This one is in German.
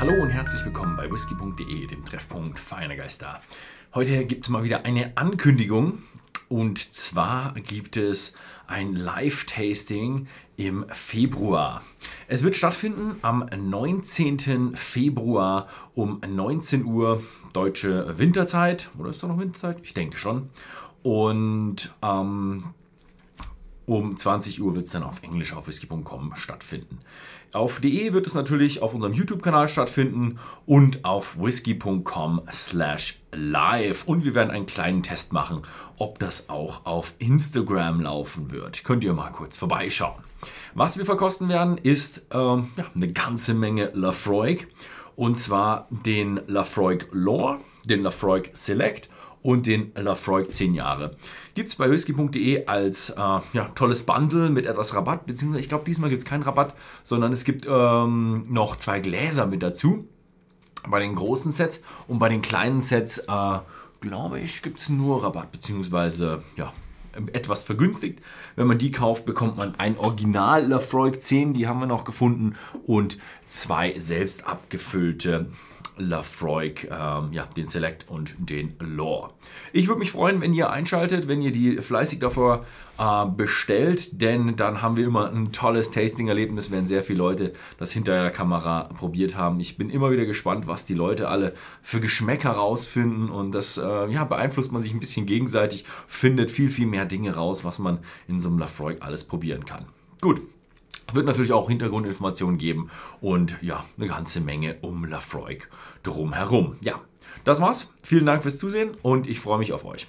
Hallo und herzlich willkommen bei whisky.de, dem Treffpunkt feiner Geister. Heute gibt es mal wieder eine Ankündigung und zwar gibt es ein Live-Tasting im Februar. Es wird stattfinden am 19. Februar um 19 Uhr deutsche Winterzeit. Oder ist da noch Winterzeit? Ich denke schon. Und ähm, um 20 Uhr wird es dann auf Englisch auf whisky.com stattfinden. Auf DE wird es natürlich auf unserem YouTube-Kanal stattfinden und auf whisky.com slash live. Und wir werden einen kleinen Test machen, ob das auch auf Instagram laufen wird. Könnt ihr mal kurz vorbeischauen. Was wir verkosten werden, ist ähm, ja, eine ganze Menge Lafroig. Und zwar den Lafroig Lore, den Lafroig Select und den Lafroig 10 Jahre. Gibt es bei whisky.de als äh, ja, tolles Bundle mit etwas Rabatt, beziehungsweise ich glaube, diesmal gibt es keinen Rabatt, sondern es gibt ähm, noch zwei Gläser mit dazu bei den großen Sets und bei den kleinen Sets, äh, glaube ich, gibt es nur Rabatt, beziehungsweise ja, etwas vergünstigt. Wenn man die kauft, bekommt man ein Original Lafroig 10, die haben wir noch gefunden, und zwei selbst abgefüllte Lafroig, ähm, ja, den Select und den Lore. Ich würde mich freuen, wenn ihr einschaltet, wenn ihr die fleißig davor äh, bestellt, denn dann haben wir immer ein tolles Tasting-Erlebnis, wenn sehr viele Leute das hinter der Kamera probiert haben. Ich bin immer wieder gespannt, was die Leute alle für Geschmäcker rausfinden und das äh, ja, beeinflusst man sich ein bisschen gegenseitig, findet viel, viel mehr Dinge raus, was man in so einem Lafroig alles probieren kann. Gut, wird natürlich auch Hintergrundinformationen geben und ja, eine ganze Menge um Lafroig drumherum. Ja, das war's. Vielen Dank fürs Zusehen und ich freue mich auf euch.